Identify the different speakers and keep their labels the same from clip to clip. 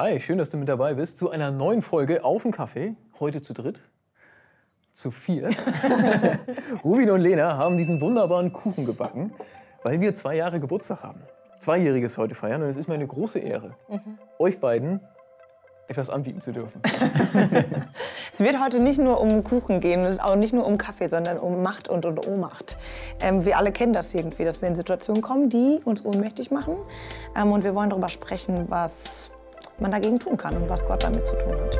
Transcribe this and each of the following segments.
Speaker 1: Hi, schön, dass du mit dabei bist zu einer neuen Folge Auf den Kaffee. Heute zu dritt. Zu vier. Rubin und Lena haben diesen wunderbaren Kuchen gebacken, weil wir zwei Jahre Geburtstag haben. Zweijähriges heute feiern und es ist mir eine große Ehre, euch beiden etwas anbieten zu dürfen.
Speaker 2: Es wird heute nicht nur um Kuchen gehen, es ist auch nicht nur um Kaffee, sondern um Macht und, und Ohnmacht. Ähm, wir alle kennen das irgendwie, dass wir in Situationen kommen, die uns ohnmächtig machen. Ähm, und wir wollen darüber sprechen, was man dagegen tun kann und was Gott damit zu tun hat.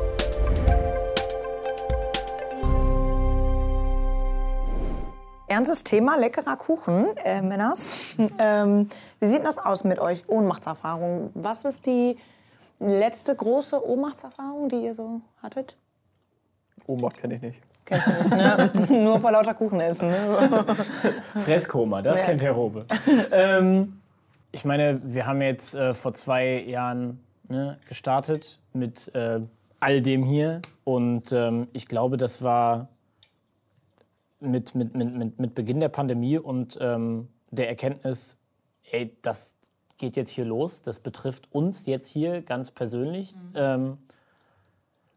Speaker 2: Ernstes Thema, leckerer Kuchen, äh, Männers. ähm, wie sieht das aus mit euch? Ohnmachtserfahrung. Was ist die letzte große Ohnmachtserfahrung, die ihr so hattet?
Speaker 1: Ohnmacht kenne ich nicht.
Speaker 2: Kennst du nicht, ne? Nur vor lauter Kuchen essen. Ne?
Speaker 3: Fresskoma, das
Speaker 2: Ja.
Speaker 3: kennt Herr Robe. ähm, ich meine, wir haben jetzt äh, vor zwei Jahren ne, gestartet mit äh, all dem hier. Und ähm, ich glaube, das war mit, mit, mit, mit, Beginn der Pandemie und ähm, der Erkenntnis, ey, das geht jetzt hier los, das betrifft uns jetzt hier ganz persönlich. Ähm,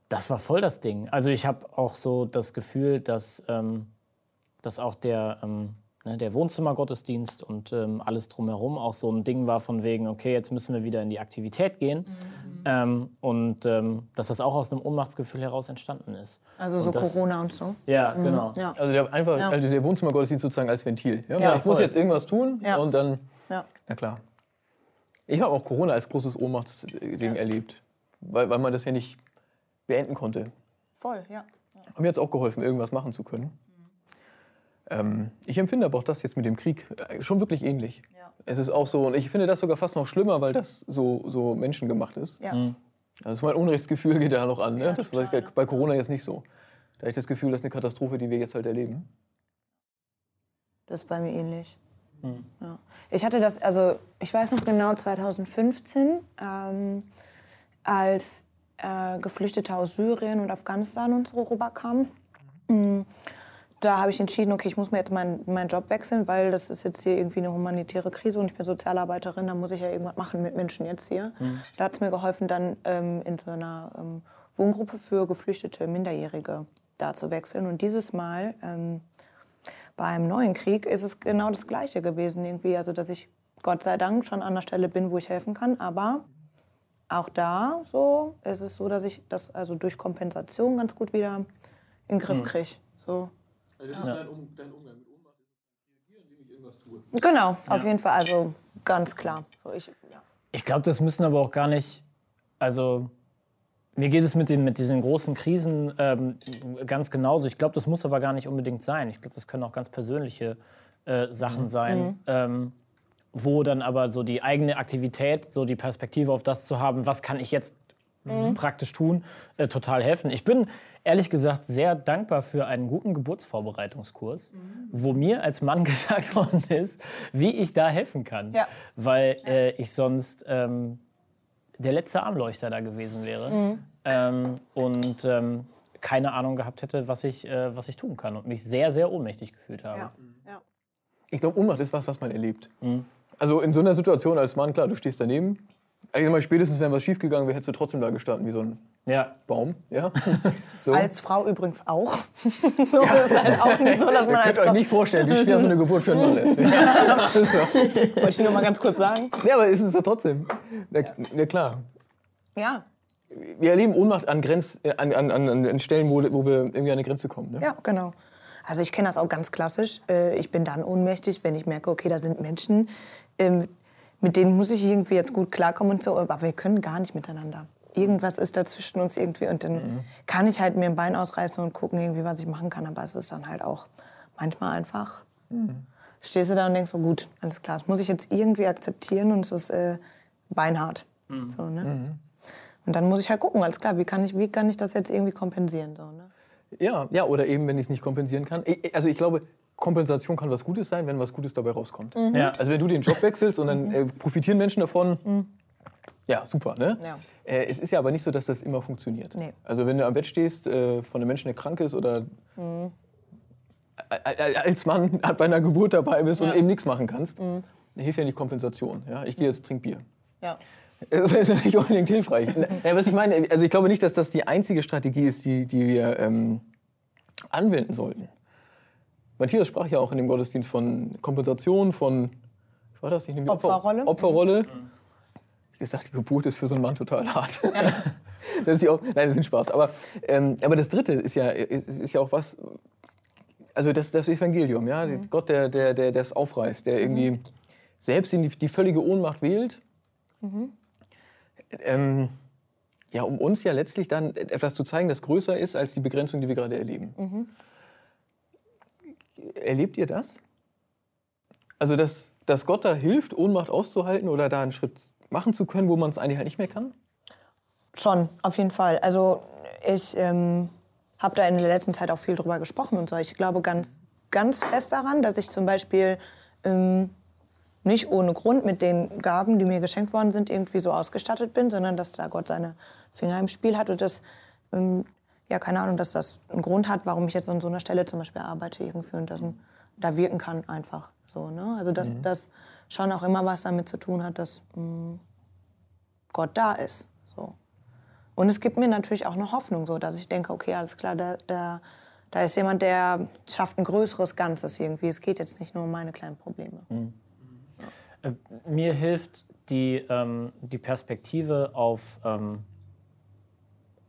Speaker 3: das war voll das Ding. Also ich habe auch so das Gefühl, dass, ähm, dass auch der, ähm, ne, der Wohnzimmergottesdienst und ähm, alles drumherum auch so ein Ding war von wegen, okay, jetzt müssen wir wieder in die Aktivität gehen. Ähm, und ähm, dass das auch aus einem Ohnmachtsgefühl heraus entstanden ist.
Speaker 2: Also so
Speaker 3: Und das-
Speaker 2: Corona und so.
Speaker 3: Ja, genau.
Speaker 2: Ja.
Speaker 1: Also der, einfach,
Speaker 2: Ja.
Speaker 1: also der Wohnzimmergottesdienst sozusagen als Ventil. Ja?
Speaker 2: Ja,
Speaker 1: ich muss
Speaker 3: voll.
Speaker 1: jetzt irgendwas tun
Speaker 2: Ja.
Speaker 1: und dann,
Speaker 2: Ja.
Speaker 1: na klar. Ich habe auch Corona als großes Ohnmachtsding erlebt, weil, weil man das ja nicht beenden konnte.
Speaker 2: Voll, ja.
Speaker 1: Hat mir jetzt auch geholfen, irgendwas machen zu können. Ähm, ich empfinde aber auch das jetzt mit dem Krieg äh, schon wirklich ähnlich.
Speaker 2: Ja.
Speaker 1: Es ist auch so, und ich finde das sogar fast noch schlimmer, weil das so, so menschengemacht ist.
Speaker 2: Ja.
Speaker 1: Also mein Unrechtsgefühl geht da noch an. Ne?
Speaker 2: Ja,
Speaker 1: das war bei, Corona jetzt nicht so. Da habe ich das Gefühl, das ist eine Katastrophe, die wir jetzt halt erleben.
Speaker 2: Das ist bei mir ähnlich. Ja. Ich hatte das, also ich weiß noch genau 2015, ähm, als äh, Geflüchtete aus Syrien und Afghanistan und so rüberkamen. Mm, Da habe ich entschieden, okay, ich muss mir jetzt meinen meinen Job wechseln, weil das ist jetzt hier irgendwie eine humanitäre Krise und ich bin Sozialarbeiterin, da muss ich ja irgendwas machen mit Menschen jetzt hier. Da hat es mir geholfen, dann ähm, in so einer ähm, Wohngruppe für geflüchtete Minderjährige da zu wechseln. Und dieses Mal ähm, beim neuen Krieg ist es genau das Gleiche gewesen irgendwie. Also, dass ich Gott sei Dank schon an der Stelle bin, wo ich helfen kann. Aber auch da so ist es so, dass ich das also durch Kompensation ganz gut wieder in den Griff kriege. So.
Speaker 1: Das ist dein, Umgang mit Ohnmacht, indem ich irgendwas tue.
Speaker 2: Genau, auf jeden Fall. Also ganz klar. So, ich, ja.
Speaker 3: Ich glaube, das müssen aber auch gar nicht. Also, mir geht es mit, den, mit diesen großen Krisen ähm, ganz genauso. Ich glaube, das muss aber gar nicht unbedingt sein. Ich glaube, das können auch ganz persönliche äh, Sachen sein, ähm, wo dann aber so die eigene Aktivität, so die Perspektive auf das zu haben, was kann ich jetzt praktisch tun, äh, total helfen. Ich bin ehrlich gesagt sehr dankbar für einen guten Geburtsvorbereitungskurs, wo mir als Mann gesagt worden ist, wie ich da helfen kann.
Speaker 2: Ja.
Speaker 3: Weil äh, ich sonst ähm, der letzte Armleuchter da gewesen wäre ähm, und ähm, keine Ahnung gehabt hätte, was ich, äh, was ich tun kann und mich sehr, sehr ohnmächtig gefühlt habe.
Speaker 2: Ja. Ja.
Speaker 1: Ich glaube, Ohnmacht ist was, was man erlebt. Also in so einer Situation als Mann, klar, du stehst daneben. Ich mal, spätestens, wenn was schiefgegangen wäre, hättest du trotzdem da gestanden, wie so ein
Speaker 3: Ja.
Speaker 1: Baum. Ja? So.
Speaker 2: Als Frau übrigens auch. so ist halt auch nicht so, dass man
Speaker 1: Ihr könnt euch nicht vorstellen, wie schwer so eine Geburt für einen Mann ist. Ja, so.
Speaker 2: Wollte ich nur mal ganz kurz sagen.
Speaker 1: ja aber ist es ja trotzdem. Na, na klar.
Speaker 2: Ja,
Speaker 1: Wir erleben Ohnmacht an, Grenz, an, an, an, an Stellen, wo, wo wir irgendwie an eine Grenze kommen. Ne?
Speaker 2: Ja, genau. Also ich kenne das auch ganz klassisch. Äh, Ich bin dann ohnmächtig, wenn ich merke, okay, da sind Menschen, ähm, mit denen muss ich irgendwie jetzt gut klarkommen und so, aber wir können gar nicht miteinander. Irgendwas ist dazwischen uns irgendwie und dann kann ich halt mir ein Bein ausreißen und gucken, irgendwie, was ich machen kann, aber es ist dann halt auch manchmal einfach. Stehst du da und denkst so, gut, alles klar, das muss ich jetzt irgendwie akzeptieren und es ist äh, beinhart. So, ne? Und dann muss ich halt gucken, alles klar, wie kann ich, wie kann ich das jetzt irgendwie kompensieren? So, ne?
Speaker 1: Ja, ja, oder eben, wenn ich es nicht kompensieren kann. Ich- Also ich glaube, Kompensation kann was Gutes sein, wenn was Gutes dabei rauskommt.
Speaker 3: Ja.
Speaker 1: Also wenn du den Job wechselst und dann äh, profitieren Menschen davon, ja, super, ne?
Speaker 2: Ja.
Speaker 1: Äh, es ist ja aber nicht so, dass das immer funktioniert.
Speaker 2: Nee.
Speaker 1: Also wenn du am Bett stehst, äh, von einem Menschen, der krank ist oder a- als Mann bei einer Geburt dabei bist und
Speaker 2: Ja.
Speaker 1: eben nichts machen kannst, hilft ja nicht Kompensation. Ja? Ich gehe jetzt, trink Bier.
Speaker 2: Ja.
Speaker 1: Das ist nicht unbedingt hilfreich. Ja, was ich meine, also ich glaube nicht, dass das die einzige Strategie ist, die, die wir ähm, anwenden sollten. Matthias sprach ja auch in dem Gottesdienst von Kompensation, von, war das nicht?
Speaker 2: Opferrolle.
Speaker 1: Opferrolle. Wie gesagt, die Geburt ist für so einen Mann total hart. das ist ja auch, nein, das ist ein Spaß. Aber, ähm, aber das Dritte ist ja, ist, ist ja auch was, also das, das Evangelium, ja,
Speaker 2: Mhm.
Speaker 1: Gott, der, der, der, der es aufreißt, der irgendwie selbst in die, die völlige Ohnmacht wählt.
Speaker 2: Mhm.
Speaker 1: Ähm, ja, um uns ja letztlich dann etwas zu zeigen, das größer ist als die Begrenzung, die wir gerade erleben. Erlebt ihr das? Also, dass, dass Gott da hilft, Ohnmacht auszuhalten oder da einen Schritt machen zu können, wo man es eigentlich halt nicht mehr kann?
Speaker 2: Schon, auf jeden Fall. Also ich ähm, habe da in der letzten Zeit auch viel drüber gesprochen und so. Ich glaube ganz, ganz fest daran, dass ich zum Beispiel ähm, nicht ohne Grund mit den Gaben, die mir geschenkt worden sind, irgendwie so ausgestattet bin, sondern dass da Gott seine Finger im Spiel hat und dass, ähm, ja, keine Ahnung, dass das einen Grund hat, warum ich jetzt an so einer Stelle zum Beispiel arbeite irgendwie und das, da wirken kann einfach so. Ne? Also dass das schon auch immer was damit zu tun hat, dass mh, Gott da ist. So. Und es gibt mir natürlich auch eine Hoffnung, so, dass ich denke, okay, alles klar, da, da, da ist jemand, der schafft ein größeres Ganzes irgendwie. Es geht jetzt nicht nur um meine kleinen Probleme.
Speaker 3: Äh, Mir hilft die, ähm, die Perspektive auf, ähm,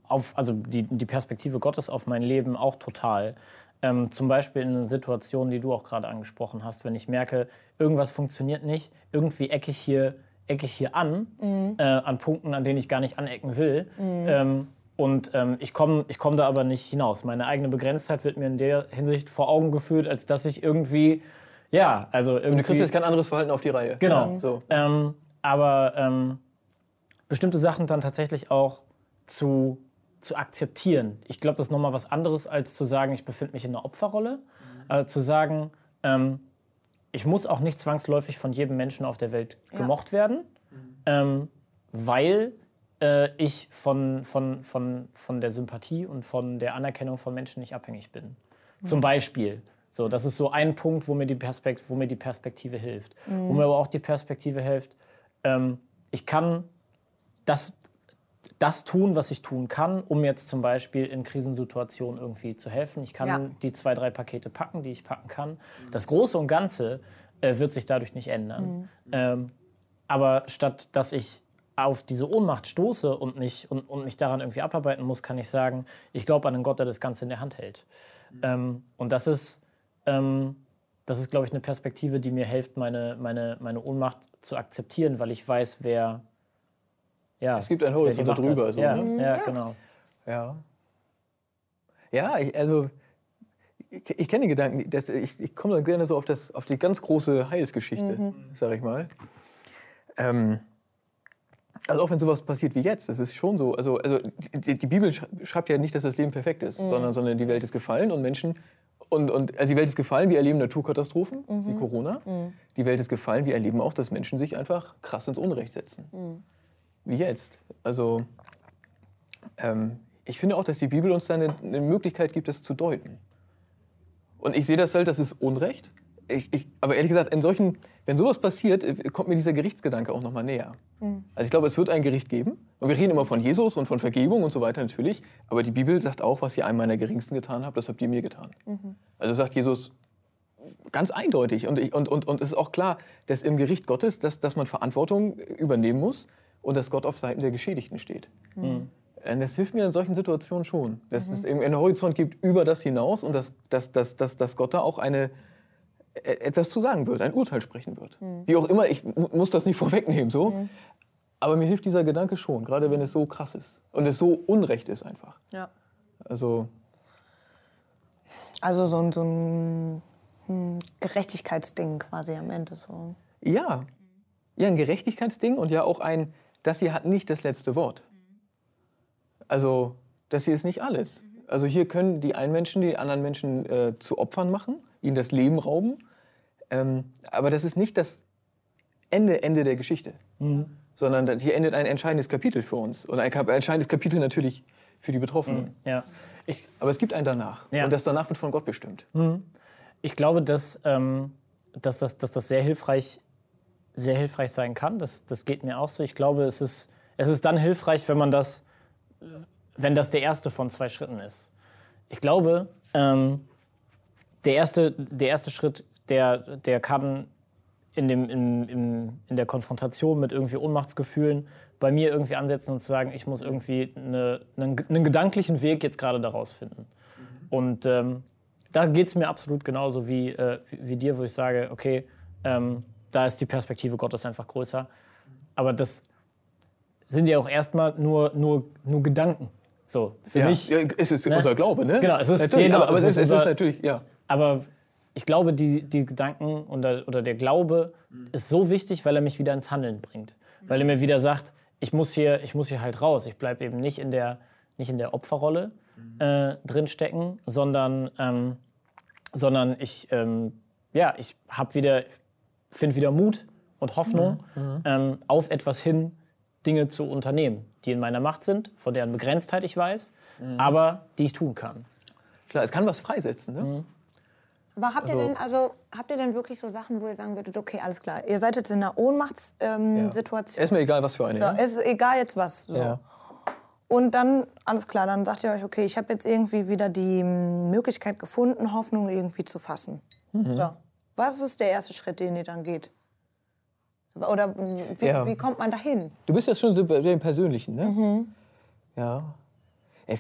Speaker 3: auf also die, die Perspektive Gottes auf mein Leben auch total. Ähm, zum Beispiel in einer Situation, die du auch gerade angesprochen hast, wenn ich merke, irgendwas funktioniert nicht, irgendwie ecke ich hier, ecke ich hier an, äh, an Punkten, an denen ich gar nicht anecken will. Ähm, und ähm, ich komme ich komm da aber nicht hinaus. Meine eigene Begrenztheit wird mir in der Hinsicht vor Augen geführt, als dass ich irgendwie, ja, also irgendwie...
Speaker 1: Und du kriegst jetzt kein anderes Verhalten auf die Reihe.
Speaker 3: Genau.
Speaker 1: Ja, so.
Speaker 3: Ähm, aber ähm, bestimmte Sachen dann tatsächlich auch zu, zu akzeptieren. Ich glaube, das ist nochmal was anderes, als zu sagen, ich befinde mich in einer Opferrolle. Aber zu sagen, ähm, ich muss auch nicht zwangsläufig von jedem Menschen auf der Welt gemocht werden, ähm, weil äh, ich von, von, von, von der Sympathie und von der Anerkennung von Menschen nicht abhängig bin. Zum Beispiel. So, das ist so ein Punkt, wo mir die, Perspekt wo mir die Perspektive hilft. Wo mir aber auch die Perspektive hilft, ähm, ich kann das, das tun, was ich tun kann, um jetzt zum Beispiel in Krisensituationen irgendwie zu helfen. Ich kann
Speaker 2: Ja.
Speaker 3: die zwei, drei Pakete packen, die ich packen kann. Das Große und Ganze äh, wird sich dadurch nicht ändern. Ähm, aber statt dass ich auf diese Ohnmacht stoße und, nicht, und, und mich daran irgendwie abarbeiten muss, kann ich sagen, ich glaube an einen Gott, der das Ganze in der Hand hält. Ähm, und das ist, ähm, das ist, glaube ich, eine Perspektive, die mir hilft, meine, meine, meine Ohnmacht zu akzeptieren, weil ich weiß, wer. Ja,
Speaker 1: Es gibt einen Horizont
Speaker 3: hat.
Speaker 1: darüber. So,
Speaker 3: ja,
Speaker 1: ne?
Speaker 3: ja, genau.
Speaker 1: Ja. Ja, ich, also ich, ich kenne den Gedanken, dass ich, ich komme dann gerne so auf, das, auf die ganz große Heilsgeschichte, sag ich mal. Ähm, also auch wenn sowas passiert wie jetzt, das ist schon so. Also, also die, die Bibel sch- schreibt ja nicht, dass das Leben perfekt ist, sondern, sondern die Welt ist gefallen und Menschen. Und, und also die Welt ist gefallen, wir erleben Naturkatastrophen wie Corona. Die Welt ist gefallen, wir erleben auch, dass Menschen sich einfach krass ins Unrecht setzen. Wie jetzt. Also ähm, ich finde auch, dass die Bibel uns da eine, eine Möglichkeit gibt, das zu deuten. Und ich sehe das halt, das ist Unrecht. Ich, ich, aber ehrlich gesagt, in solchen, wenn sowas passiert, äh, kommt mir dieser Gerichtsgedanke auch noch mal näher. Also ich glaube, es wird ein Gericht geben. Und wir reden immer von Jesus und von Vergebung und so weiter natürlich. Aber die Bibel sagt auch, was ihr einem meiner Geringsten getan habt, das habt ihr mir getan. Also sagt Jesus ganz eindeutig. Und, ich, und, und, und es ist auch klar, dass im Gericht Gottes, dass, dass man Verantwortung übernehmen muss und dass Gott auf Seiten der Geschädigten steht. Und Das hilft mir in solchen Situationen schon, dass es irgendwie einen Horizont gibt über das hinaus und dass, dass, dass, dass, dass Gott da auch eine, e- etwas zu sagen wird, ein Urteil sprechen wird. Wie auch immer, ich mu- muss das nicht vorwegnehmen, so. Aber mir hilft dieser Gedanke schon, gerade wenn es so krass ist und es so unrecht ist einfach.
Speaker 2: Ja.
Speaker 1: Also,
Speaker 2: Also so ein, so ein hm, Gerechtigkeitsding quasi am Ende. So.
Speaker 1: ja, ja, ein Gerechtigkeitsding und ja auch ein, das hier hat nicht das letzte Wort. Also, das hier ist nicht alles. Also hier können die einen Menschen die anderen Menschen äh, zu Opfern machen, ihnen das Leben rauben. Ähm, aber das ist nicht das Ende, Ende der Geschichte. Sondern das- hier endet ein entscheidendes Kapitel für uns. Und ein entscheidendes Kapitel natürlich für die Betroffenen.
Speaker 3: Ja. Ich,
Speaker 1: Aber es gibt ein Danach.
Speaker 3: Ja.
Speaker 1: Und das Danach wird von Gott bestimmt.
Speaker 3: ich glaube, dass, ähm, dass, das, dass das sehr hilfreich sehr hilfreich sein kann. Das, das geht mir auch so. Ich glaube, es ist, es ist dann hilfreich, wenn man das, wenn das der erste von zwei Schritten ist. Ich glaube, ähm, der, erste, der erste Schritt, der, der kann in, dem, in, in, in der Konfrontation mit irgendwie Ohnmachtsgefühlen bei mir irgendwie ansetzen und zu sagen, ich muss irgendwie eine, einen, einen gedanklichen Weg jetzt gerade daraus finden. Und ähm, da geht es mir absolut genauso wie, äh, wie, wie, dir, wo ich sage, okay, ähm, da ist die Perspektive Gottes einfach größer. Aber das sind ja auch erstmal nur, nur, nur Gedanken. So,
Speaker 1: für ja, mich. Ja, es ist ne? unser Glaube, ne?
Speaker 3: Genau, es ist,
Speaker 1: natürlich,
Speaker 3: genau,
Speaker 1: aber, es, ist, es ist natürlich, ja.
Speaker 3: Aber ich glaube, die, die Gedanken oder, oder der Glaube ist so wichtig, weil er mich wieder ins Handeln bringt. Weil er mir wieder sagt, ich muss hier, ich muss hier halt raus. Ich bleibe eben nicht in der, nicht in der Opferrolle äh, drinstecken, sondern, ähm, sondern ich, ähm, ja, ich habe wieder, finde wieder Mut und Hoffnung, mhm. ähm, auf etwas hin Dinge zu unternehmen, die in meiner Macht sind, von deren Begrenztheit ich weiß, mhm. aber die ich tun kann.
Speaker 1: Klar, es kann was freisetzen. Ne? Mhm.
Speaker 2: Aber habt ihr also, denn, also habt ihr denn wirklich so Sachen, wo ihr sagen würdet, okay, alles klar, ihr seid jetzt in einer Ohnmachtssituation. Ähm,
Speaker 1: Ist mir egal, was für eine.
Speaker 2: So, ja? Es ist egal jetzt was. So. Ja. Und dann, alles klar, dann sagt ihr euch, okay, ich habe jetzt irgendwie wieder die Möglichkeit gefunden, Hoffnung irgendwie zu fassen. Mhm. So. Was ist der erste Schritt, den ihr dann geht? Oder wie, ja. wie kommt man dahin?
Speaker 1: Du bist ja schon so bei dem Persönlichen, ne? Mhm. Ja. Ey,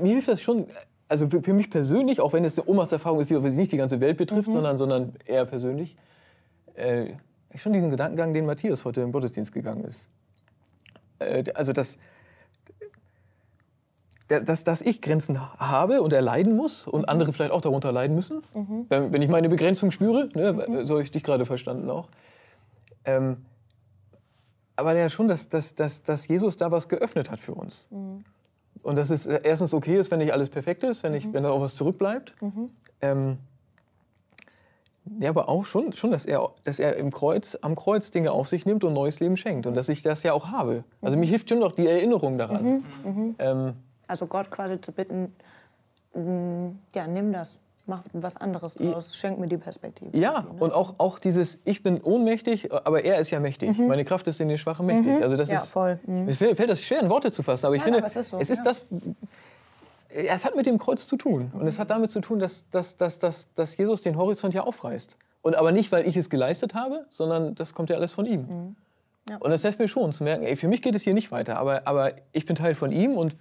Speaker 1: mir hilft das schon, also für mich persönlich, auch wenn es eine Omas-Erfahrung ist, die nicht die ganze Welt betrifft, mhm. sondern, sondern eher persönlich, äh, schon diesen Gedankengang, den Matthias heute im Gottesdienst gegangen ist. Äh, also, dass, dass, dass ich Grenzen habe und erleiden muss und mhm. andere vielleicht auch darunter leiden müssen, mhm. wenn, wenn, ich meine Begrenzung spüre, ne, mhm. so habe ich dich gerade verstanden auch. Ähm, aber ja schon, dass, dass, dass, dass Jesus da was geöffnet hat für uns. Mhm. Und dass es erstens okay ist, wenn nicht alles perfekt ist, wenn, ich, mhm. wenn da auch was zurückbleibt. Mhm. Ähm, ja, aber auch schon, schon dass, er, dass er im Kreuz, am Kreuz Dinge auf sich nimmt und neues Leben schenkt. Und dass ich das ja auch habe. Also mir hilft schon noch die Erinnerung daran.
Speaker 2: Ähm, also Gott quasi zu bitten, mm, ja, nimm das mach was anderes draus, schenk mir die Perspektive.
Speaker 1: Ja, ne? und auch, auch dieses, ich bin ohnmächtig, aber er ist ja mächtig. Mhm. Meine Kraft ist in den Schwachen mächtig. Mhm. Also das
Speaker 2: ja,
Speaker 1: ist,
Speaker 2: voll. Mhm.
Speaker 1: Es fällt das schwer in Worte zu fassen, aber ich ja, finde, aber es ist, so, es ist ja. das, es hat mit dem Kreuz zu tun. Und es hat damit zu tun, dass, dass, dass, dass, dass Jesus den Horizont ja aufreißt. Und aber nicht, weil ich es geleistet habe, sondern das kommt ja alles von ihm. Mhm. Und das hilft mir schon zu merken, ey, für mich geht es hier nicht weiter, aber, aber ich bin Teil von ihm und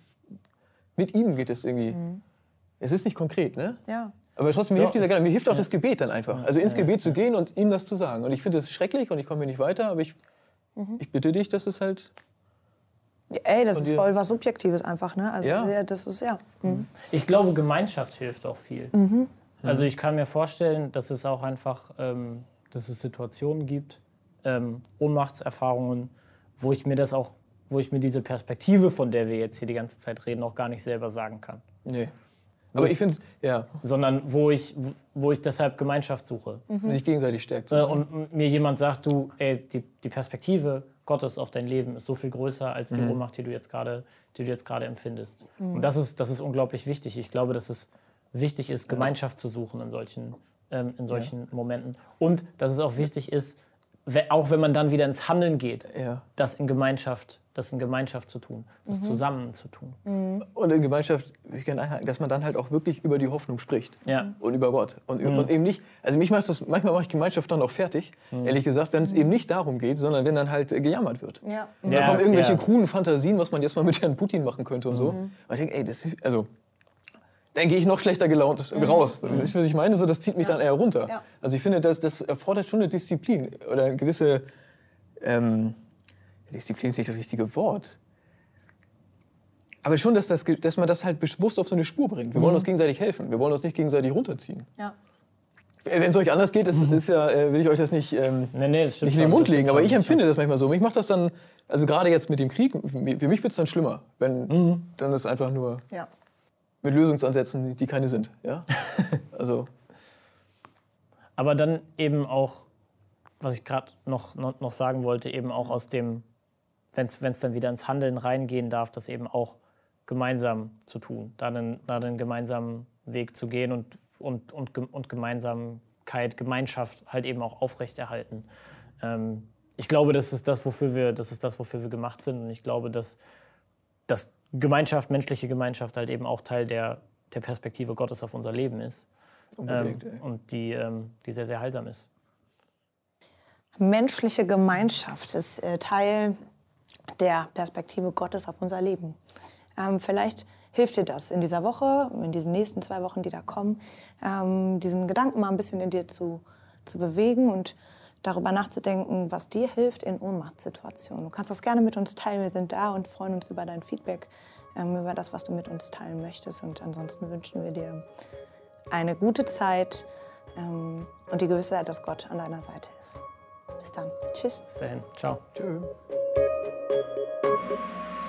Speaker 1: mit ihm geht es irgendwie. Mhm. Es ist nicht konkret, ne?
Speaker 2: Ja.
Speaker 1: Aber trotzdem, mir hilft dieser Gedanke, mir hilft auch das Gebet dann einfach. Also ins Gebet zu gehen und ihm das zu sagen. Und ich finde es schrecklich und ich komme hier nicht weiter, aber ich, mhm. ich bitte dich, dass es halt.
Speaker 2: Ey, das ist voll was Subjektives einfach, ne? Also, ja. das ist ja. Mhm.
Speaker 3: Ich glaube, Gemeinschaft hilft auch viel. Mhm. Also ich kann mir vorstellen, dass es auch einfach, ähm, dass es Situationen gibt, ähm, Ohnmachtserfahrungen, wo ich mir das auch, wo ich mir diese Perspektive, von der wir jetzt hier die ganze Zeit reden, auch gar nicht selber sagen kann.
Speaker 1: Nee. Aber ich finde ja.
Speaker 3: Sondern wo ich, wo ich deshalb Gemeinschaft suche.
Speaker 1: Mhm. Sich gegenseitig stärkt.
Speaker 3: Äh, und mir jemand sagt, du, ey, die, die Perspektive Gottes auf dein Leben ist so viel größer als die mhm. Ohnmacht, die du jetzt gerade, die du jetzt gerade empfindest. Mhm. Und das ist, das ist unglaublich wichtig. Ich glaube, dass es wichtig ist, Gemeinschaft zu suchen in solchen, ähm, in solchen ja. Momenten. Und dass es auch wichtig ist, auch wenn man dann wieder ins Handeln geht, ja. das in Gemeinschaft, das in Gemeinschaft zu tun, das mhm. zusammen zu tun.
Speaker 1: Mhm. Und in Gemeinschaft, ich gerne einhaken, dass man dann halt auch wirklich über die Hoffnung spricht ja. und über Gott und, mhm. und, eben nicht. Also mich macht das, manchmal mache ich Gemeinschaft dann auch fertig, mhm. ehrlich gesagt, wenn es mhm. eben nicht darum geht, sondern wenn dann halt gejammert wird. Ja. Und dann kommen irgendwelche kruden Fantasien, was man jetzt mal mit Herrn Putin machen könnte und so. Mhm. Und ich denke, ey, das ist also dann gehe ich noch schlechter gelaunt mhm. raus. Mhm. Wisst ihr, was ich meine? So, das zieht mich ja. dann eher runter. Ja. Also ich finde, das, das erfordert schon eine Disziplin oder eine gewisse ähm, Disziplin ist nicht das richtige Wort. Aber schon, dass, das, dass man das halt bewusst auf so eine Spur bringt. Wir wollen mhm. uns gegenseitig helfen. Wir wollen uns nicht gegenseitig runterziehen. Ja. Wenn es euch anders geht, das ist ja, äh, will ich euch das nicht, ähm, nee, nee, das nicht in den Mund legen. Aber ich empfinde das manchmal so. Mich macht das dann, also gerade jetzt mit dem Krieg, für mich wird es dann schlimmer, wenn mhm. dann ist einfach nur. Ja mit Lösungsansätzen, die keine sind. Ja? also.
Speaker 3: Aber dann eben auch, was ich gerade noch, noch, noch, sagen wollte, eben auch aus dem, wenn es dann wieder ins Handeln reingehen darf, das eben auch gemeinsam zu tun, da einen, da einen gemeinsamen Weg zu gehen und, und, und, und Gemeinsamkeit, Gemeinschaft halt eben auch aufrechterhalten. ähm, ich glaube, das ist das, wofür wir, das ist das, wofür wir gemacht sind. Und ich glaube, dass, dass Gemeinschaft, menschliche Gemeinschaft halt eben auch Teil der, der Perspektive Gottes auf unser Leben ist. Ähm, und die, ähm, die sehr, sehr heilsam ist.
Speaker 2: Menschliche Gemeinschaft ist äh, Teil der Perspektive Gottes auf unser Leben. Ähm, vielleicht hilft dir das in dieser Woche, in diesen nächsten zwei Wochen, die da kommen, ähm, diesen Gedanken mal ein bisschen in dir zu, zu bewegen und darüber nachzudenken, was dir hilft in Ohnmachtssituationen. Du kannst das gerne mit uns teilen. Wir sind da und freuen uns über dein Feedback, ähm, über das, was du mit uns teilen möchtest. Und ansonsten wünschen wir dir eine gute Zeit ähm, und die Gewissheit, dass Gott an deiner Seite ist. Bis dann. Tschüss.
Speaker 3: Bis dahin. Ciao.
Speaker 1: Tschüss. Thank you.